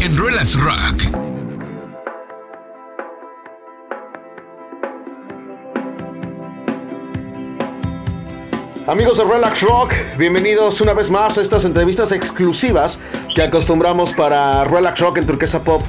en Relax Rock. Amigos de Relax Rock, bienvenidos una vez más a estas entrevistas exclusivas que acostumbramos para Relax Rock en Turquesa Pop.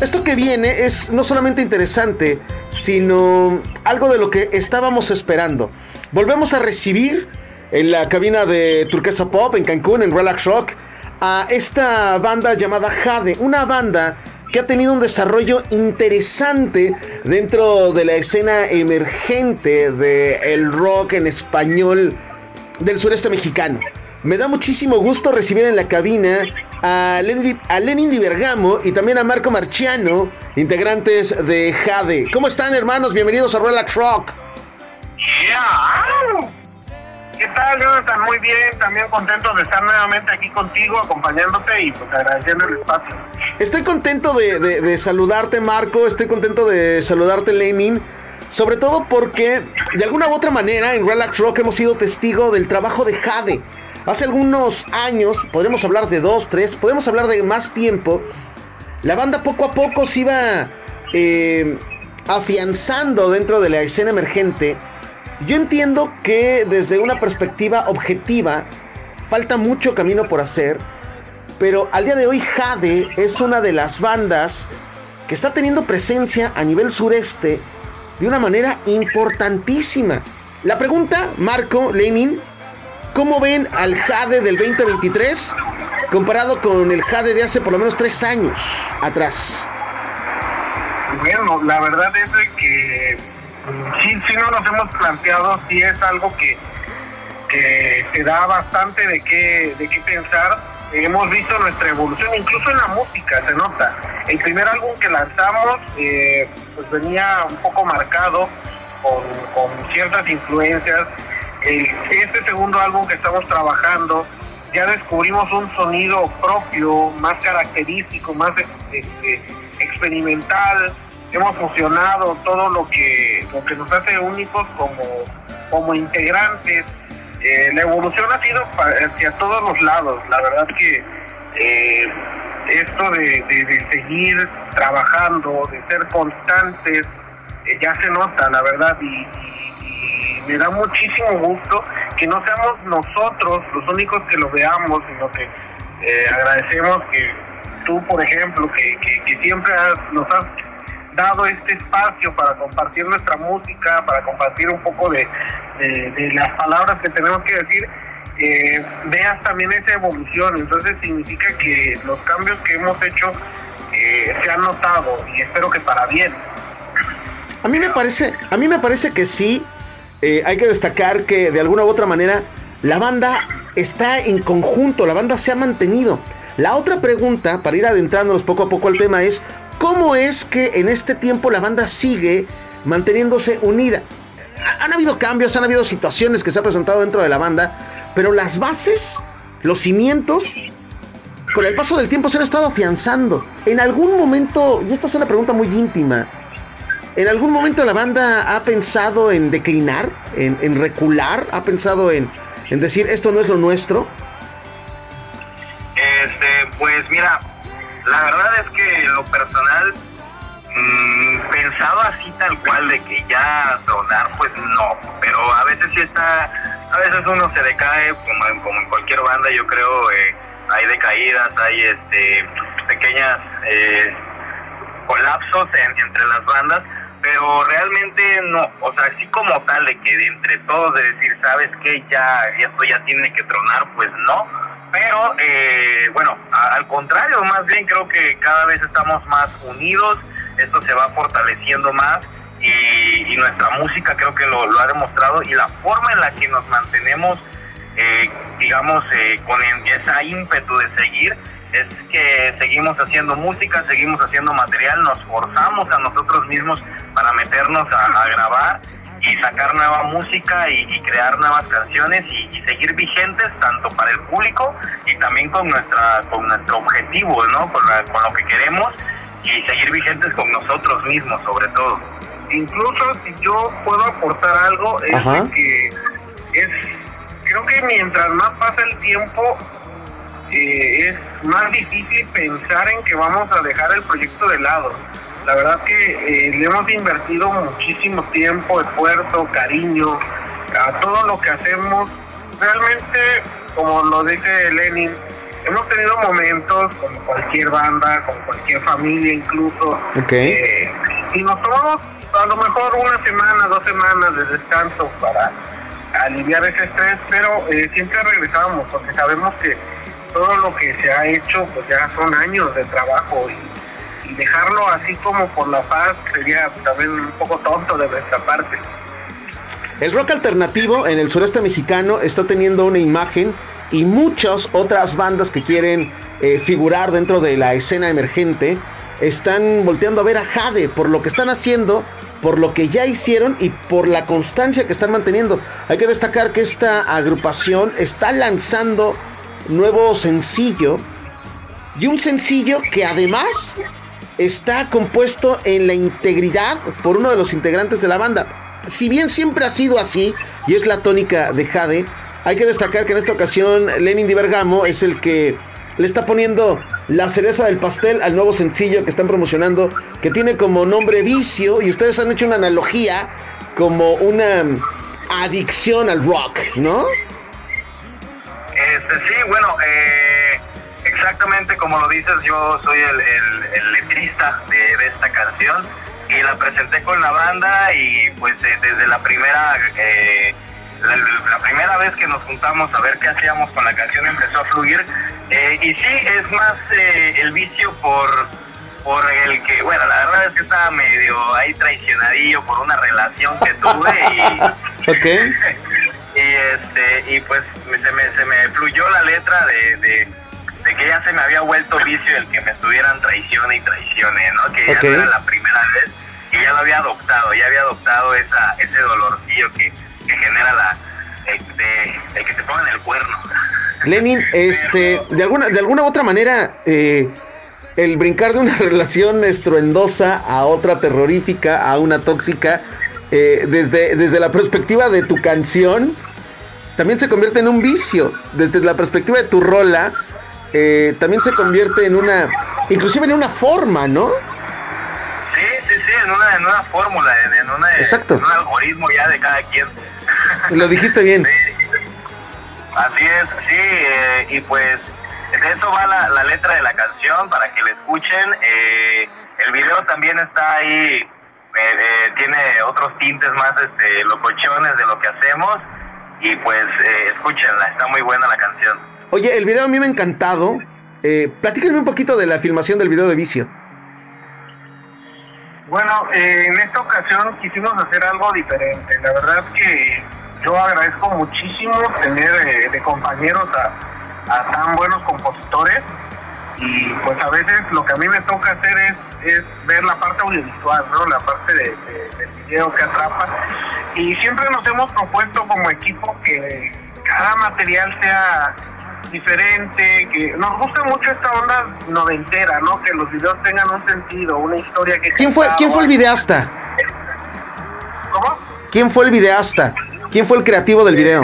Esto que viene es no solamente interesante, sino algo de lo que estábamos esperando. Volvemos a recibir en la cabina de Turquesa Pop en Cancún, en Relax Rock, a esta banda llamada Jade, una banda que ha tenido un desarrollo interesante dentro de la escena emergente del rock en español del sureste mexicano. Me da muchísimo gusto recibir en la cabina a Lenin, Di Bergamo y también a Marco Marchiano, integrantes de Jade. ¿Cómo están, hermanos? Bienvenidos a Relax Rock. ¿Qué tal, Jonathan? Muy bien, también contento de estar nuevamente aquí contigo, acompañándote y pues agradeciendo el espacio. Estoy contento de, saludarte, Marco, estoy contento de saludarte, Lenin. Sobre todo porque de alguna u otra manera en Relax Rock hemos sido testigo del trabajo de Jade. Hace algunos años, podemos hablar de dos, tres, podemos hablar de más tiempo. La banda poco a poco se iba eh, afianzando dentro de la escena emergente. Yo entiendo que desde una perspectiva objetiva falta mucho camino por hacer, pero al día de hoy Jade es una de las bandas que está teniendo presencia a nivel sureste de una manera importantísima. La pregunta, Marco, Lenin, ¿cómo ven al Jade del 2023 comparado con el Jade de hace por lo menos tres años atrás? Bueno, la verdad es que sí, sí no nos hemos planteado, sí es algo que, que te da bastante de qué, de qué pensar. Hemos visto nuestra evolución, incluso en la música se nota. El primer álbum que lanzamos, eh, pues venía un poco marcado con, ciertas influencias. este segundo álbum que estamos trabajando, ya descubrimos un sonido propio, más característico, más este, experimental. Hemos fusionado todo lo que, lo que nos hace únicos como, como integrantes. Eh, la evolución ha sido hacia todos los lados. La verdad que eh, esto de, seguir trabajando, de ser constantes, eh, ya se nota, la verdad, y, me da muchísimo gusto que no seamos nosotros los únicos que lo veamos, sino que eh, agradecemos que tú, por ejemplo, que, siempre nos has dado este espacio para compartir nuestra música, para compartir un poco de las palabras que tenemos que decir, eh, veas también esa evolución. Entonces significa que los cambios que hemos hecho eh, se han notado y espero que para bien. A mí me parece, a mí me parece que sí. Eh, hay que destacar que de alguna u otra manera la banda está en conjunto, la banda se ha mantenido. La otra pregunta, para ir adentrándonos poco a poco al tema, es ¿cómo es que en este tiempo la banda sigue manteniéndose unida? Han habido cambios, han habido situaciones que se han presentado dentro de la banda, pero las bases, los cimientos, con el paso del tiempo se han estado afianzando. En algún momento, y esta es una pregunta muy íntima, ¿en algún momento la banda ha pensado en declinar, en, recular? ¿Ha pensado en, en decir esto no es lo nuestro? Este, pues mira, la verdad es que lo personal mm, pensado así tal cual de que ya tronar, pues no, pero a veces sí está a veces uno se decae, como en, como en cualquier banda, yo creo, eh, hay decaídas, hay este pequeñas eh, colapsos entre las bandas, pero realmente no, o sea, así como tal, de que entre todos, de decir, ¿sabes qué? Ya, esto ya tiene que tronar, pues no, pero eh, bueno, al contrario, más bien creo que cada vez estamos más unidos, esto se va fortaleciendo más y, nuestra música creo que lo, ha demostrado y la forma en la que nos mantenemos, eh, digamos, eh, con esa ímpetu de seguir, es que seguimos haciendo música, seguimos haciendo material, nos forzamos a nosotros mismos para meternos a, grabar y sacar nueva música y, crear nuevas canciones y, seguir vigentes tanto para el público y también con nuestra con nuestro objetivo, ¿no? Con, con lo que queremos y seguir vigentes con nosotros mismos sobre todo incluso si yo puedo aportar algo, es que es, creo que mientras más pasa el tiempo, eh, es más difícil pensar en que vamos a dejar el proyecto de lado. La verdad que eh, le hemos invertido muchísimo tiempo, esfuerzo, cariño a todo lo que hacemos. Realmente, como lo dice Lenin, hemos tenido momentos como cualquier banda, como cualquier familia incluso. Eh, y nos tomamos a lo mejor una semana, dos semanas de descanso para aliviar ese estrés, pero eh, siempre regresábamos porque sabemos que todo lo que se ha hecho pues ya son años de trabajo y dejarlo así como por la paz sería también un poco tonto de nuestra parte. El rock alternativo en el sureste mexicano está teniendo una imagen y muchas otras bandas que quieren eh, figurar dentro de la escena emergente están volteando a ver a Jade por lo que están haciendo, por lo que ya hicieron y por la constancia que están manteniendo. Hay que destacar que esta agrupación está lanzando nuevo sencillo y un sencillo que además está compuesto en la integridad por uno de los integrantes de la banda. Si bien siempre ha sido así y es la tónica de Jade, hay que destacar que en esta ocasión Lenin Di Bergamo es el que le está poniendo la cereza del pastel al nuevo sencillo que están promocionando, que tiene como nombre Vicio, y ustedes han hecho una analogía como una adicción al rock, ¿no? Este, sí, bueno, eh, exactamente como lo dices, yo soy el, letrista de, esta canción y la presenté con la banda y pues eh, desde la primera... Eh, la, primera vez que nos juntamos a ver qué hacíamos con la canción empezó a fluir. Eh, y sí, es más eh, el vicio por, por el que, bueno, la verdad es que estaba medio ahí traicionadillo por una relación que tuve y... y, este, y pues se me, se me fluyó la letra de, de, que ya se me había vuelto vicio el que me estuvieran traicione y traicione, ¿no? Que ya no era la primera vez y ya lo había adoptado, ya había adoptado esa, ese dolorcillo que que genera la este, el que te pongan el cuerno. Lenin, este, de alguna, de alguna otra manera, eh, el brincar de una relación estruendosa a otra terrorífica, a una tóxica, eh, desde, desde la perspectiva de tu canción, también se convierte en un vicio. Desde la perspectiva de tu rola, eh, también se convierte en una, inclusive en una forma, ¿no? Sí, sí, sí, en una, en una fórmula, en, una, Exacto. en un algoritmo ya de cada quien. Lo dijiste bien. Así es, sí, eh, y pues de eso va la, letra de la canción para que la escuchen. Eh, el video también está ahí, eh, tiene otros tintes más este, locochones de lo que hacemos. Y pues escúchenla, está muy buena la canción. Oye, el video a mí me ha encantado. Eh, un poquito de la filmación del video de Vicio. Bueno, en esta ocasión quisimos hacer algo diferente. La verdad que yo agradezco muchísimo tener eh, de compañeros a, tan buenos compositores y pues a veces lo que a mí me toca hacer es, ver la parte audiovisual, ¿no? la parte de, del video que atrapa y siempre nos hemos propuesto como equipo que cada material sea diferente, que nos gusta mucho esta onda noventera, ¿no? Que los videos tengan un sentido, una historia que... ¿Quién fue, ¿quién fue el videasta? ¿Cómo? ¿Quién fue el videasta? ¿Quién fue el creativo del video?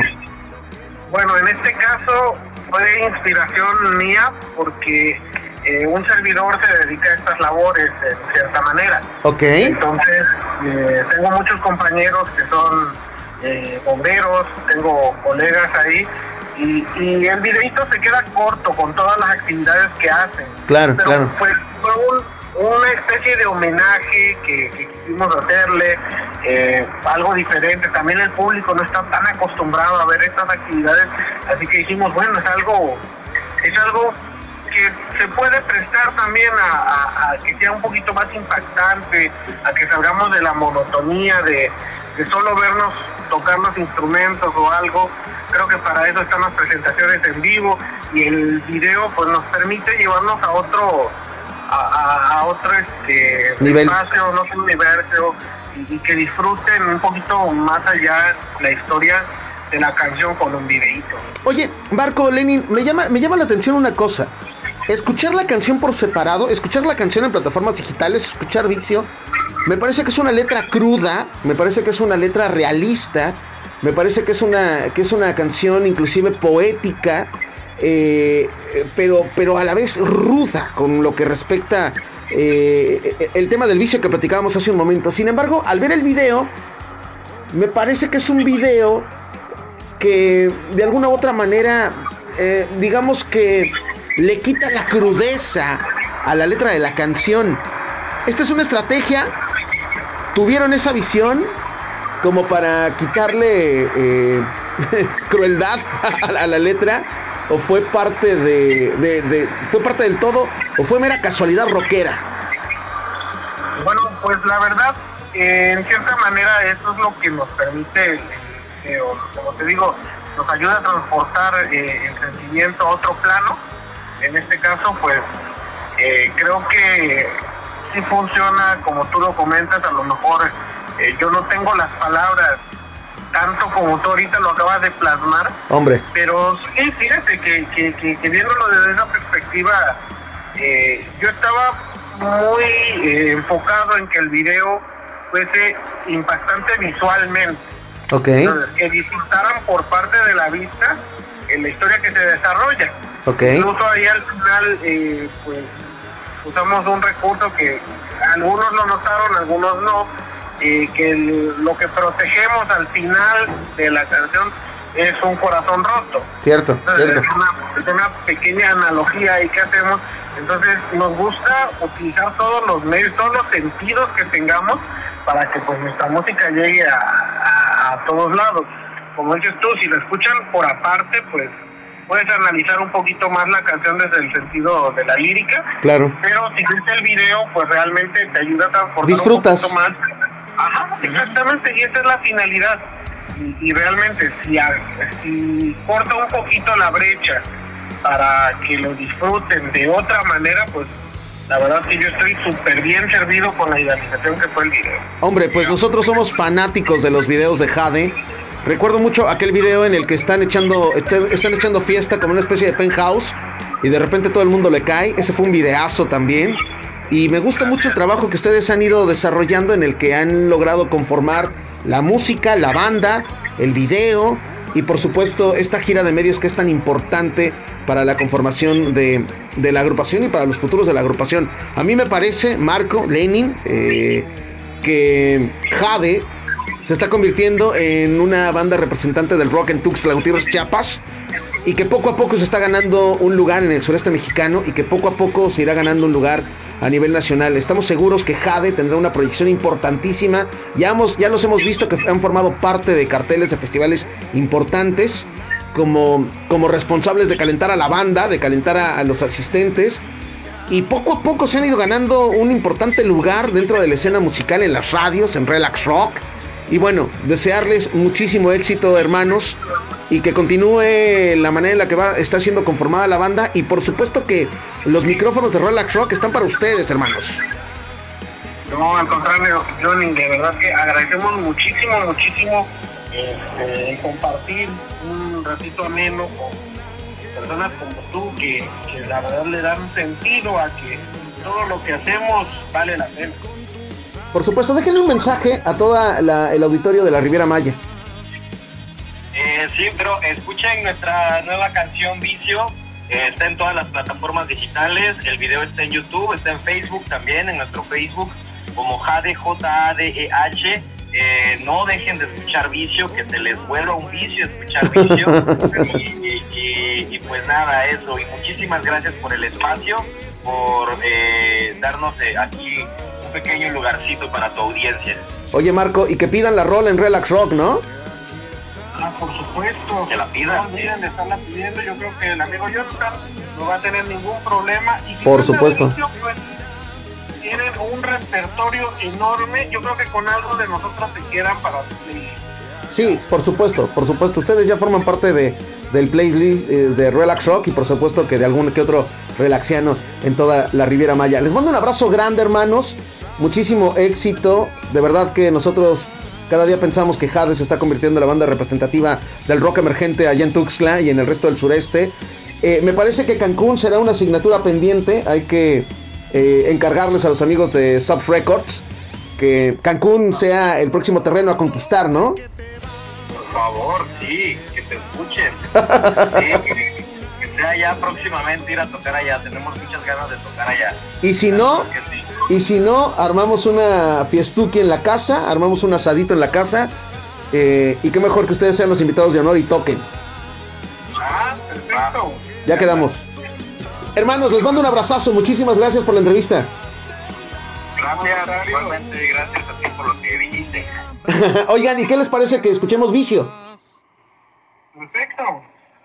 Bueno, en este caso fue inspiración mía porque eh, un servidor se dedica a estas labores de cierta manera. Ok. Entonces, eh, tengo muchos compañeros que son eh, bomberos, tengo colegas ahí, y, y, el videito se queda corto con todas las actividades que hacen. Claro, claro. Fue, una especie de homenaje que, quisimos hacerle, eh, algo diferente. También el público no está tan acostumbrado a ver estas actividades, así que dijimos, bueno, es algo, es algo que se puede prestar también a, que sea un poquito más impactante, a que salgamos de la monotonía de, de solo vernos tocar los instrumentos o algo. Creo que para eso están las presentaciones en vivo y el video pues nos permite llevarnos a otro a, otro este, Nivel. espacio, otro universo y, que disfruten un poquito más allá la historia de la canción con un videito. Oye, Marco Lenin, me llama, me llama la atención una cosa. Escuchar la canción por separado, escuchar la canción en plataformas digitales, escuchar Vicio, me parece que es una letra cruda, me parece que es una letra realista, me parece que es una, que es una canción inclusive poética eh, pero, pero a la vez ruda con lo que respecta eh, el tema del vicio que platicábamos hace un momento. Sin embargo, al ver el video, me parece que es un video que de alguna u otra manera, eh, digamos que le quita la crudeza a la letra de la canción. Esta es una estrategia. Tuvieron esa visión como para quitarle eh, crueldad a la, letra o fue parte de, fue parte del todo o fue mera casualidad rockera. Bueno, pues la verdad, en cierta manera eso es lo que nos permite, eh, como te digo, nos ayuda a transportar eh, el sentimiento a otro plano. En este caso, pues creo que sí funciona como tú lo comentas, a lo mejor eh, yo no tengo las palabras tanto como tú ahorita lo acabas de plasmar. Hombre. Pero sí, fíjate que, que, viéndolo desde esa perspectiva, eh, yo estaba muy eh, enfocado en que el video fuese impactante visualmente. Ok. que disfrutaran por parte de la vista en la historia que se desarrolla. Ok. Incluso ahí al final, pues usamos un recurso que algunos lo notaron, algunos no y que lo que protegemos al final de la canción es un corazón roto. Cierto, cierto. Es, una, pequeña analogía ahí que hacemos. Entonces nos gusta utilizar todos los medios, todos los sentidos que tengamos para que pues nuestra música llegue a, a todos lados. Como dices tú, si la escuchan por aparte, pues puedes analizar un poquito más la canción desde el sentido de la lírica. Claro. Pero si viste el video, pues realmente te ayuda a transformar Disfrutas. un poquito más Ajá, exactamente, y esa es la finalidad. Y, realmente, si, si corta un poquito la brecha para que lo disfruten de otra manera, pues la verdad que yo estoy súper bien servido con la idealización que fue el video. Hombre, pues nosotros somos fanáticos de los videos de Jade. Recuerdo mucho aquel video en el que están echando, están echando fiesta como una especie de penthouse y de repente todo el mundo le cae. Ese fue un videazo también. Y me gusta mucho el trabajo que ustedes han ido desarrollando en el que han logrado conformar la música, la banda, el video y por supuesto esta gira de medios que es tan importante para la conformación de, la agrupación y para los futuros de la agrupación. A mí me parece, Marco, Lenin, eh, que Jade se está convirtiendo en una banda representante del rock en Tuxtla Gutiérrez, Chiapas y que poco a poco se está ganando un lugar en el sureste mexicano y que poco a poco se irá ganando un lugar a nivel nacional. Estamos seguros que Jade tendrá una proyección importantísima. Ya, hemos, ya nos hemos visto que han formado parte de carteles de festivales importantes como, como responsables de calentar a la banda, de calentar a, los asistentes. Y poco a poco se han ido ganando un importante lugar dentro de la escena musical en las radios, en Relax Rock. Y bueno, desearles muchísimo éxito, hermanos y que continúe la manera en la que va, está siendo conformada la banda. Y por supuesto que los micrófonos de Relax Rock están para ustedes, hermanos. No, al contrario, Johnny, de verdad que agradecemos muchísimo, muchísimo este, compartir un ratito ameno con personas como tú que, la verdad le dan sentido a que todo lo que hacemos vale la pena. Por supuesto, déjenle un mensaje a todo el auditorio de la Riviera Maya. Eh, sí, pero escuchen nuestra nueva canción Vicio. Eh, está en todas las plataformas digitales. El video está en YouTube, está en Facebook también, en nuestro Facebook, como Jade, J-A-D-E-H. Eh, no dejen de escuchar Vicio, que se les vuelva un vicio escuchar Vicio. y, pues nada, eso. Y muchísimas gracias por el espacio, por darnos aquí un pequeño lugarcito para tu audiencia. Oye, Marco, y que pidan la rola en Relax Rock, ¿no? Ah, por supuesto. Que la pidan. No de estarla pidiendo. Yo creo que el amigo Jonathan no va a tener ningún problema. Y por supuesto. Pues, tienen un repertorio enorme. Yo creo que con algo de nosotros se quedan para. Sí, por supuesto, por supuesto. Ustedes ya forman parte de, del playlist eh, de Relax Rock y por supuesto que de algún que otro relaxiano en toda la Riviera Maya. Les mando un abrazo grande, hermanos. Muchísimo éxito. De verdad que nosotros cada día pensamos que Jade se está convirtiendo en la banda representativa del rock emergente allá en Tuxtla y en el resto del sureste. Eh, me parece que Cancún será una asignatura pendiente. Hay que eh, encargarles a los amigos de Sub Records que Cancún sea el próximo terreno a conquistar, ¿no? Por favor, sí, que te escuchen. que, ya, ya próximamente ir a tocar allá. Tenemos muchas ganas de tocar allá. Y si no, y si no, armamos una fiestuki en la casa, armamos un asadito en la casa. Eh, y qué mejor que ustedes sean los invitados de honor y toquen. Ah, perfecto. Ya quedamos. Hermanos, les mando un abrazazo. Muchísimas gracias por la entrevista. Gracias, igualmente, gracias a ti por lo que dijiste. Oigan, ¿y qué les parece que escuchemos Vicio? Perfecto.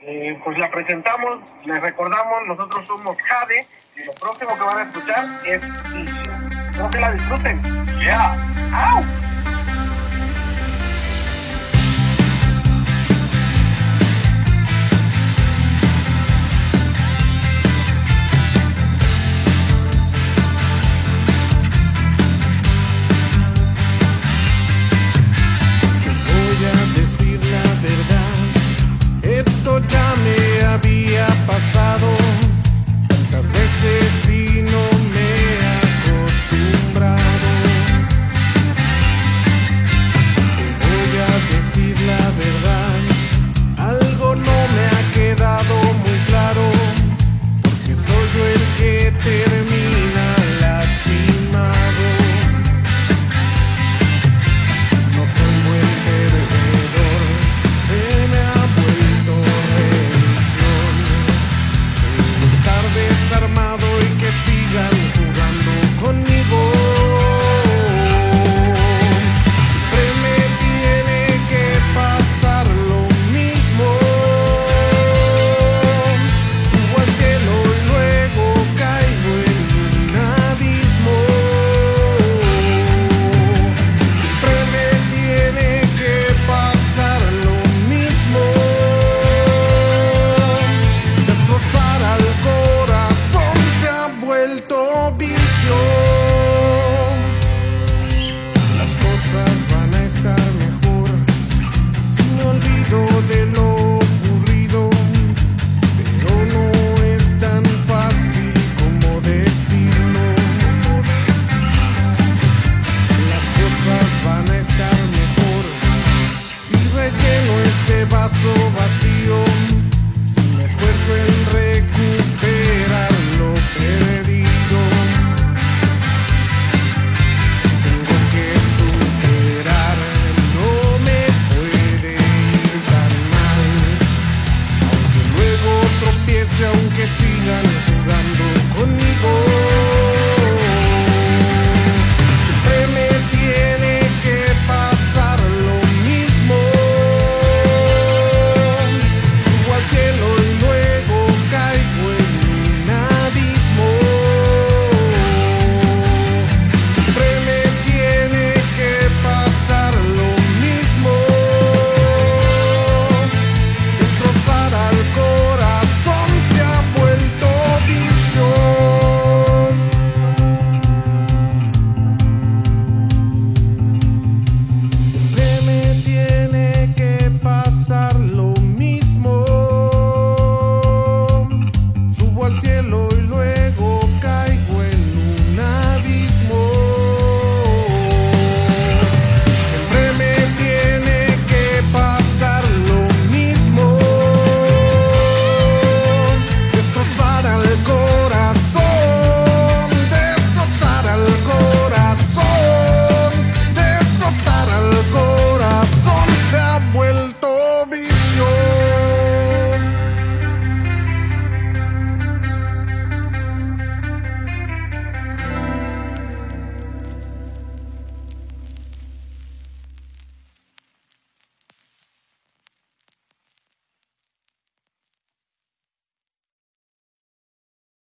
Eh, pues la presentamos, les recordamos, nosotros somos Jade y lo próximo que van a escuchar es Vicio. Espero que la disfruten. Ya. ¡Au!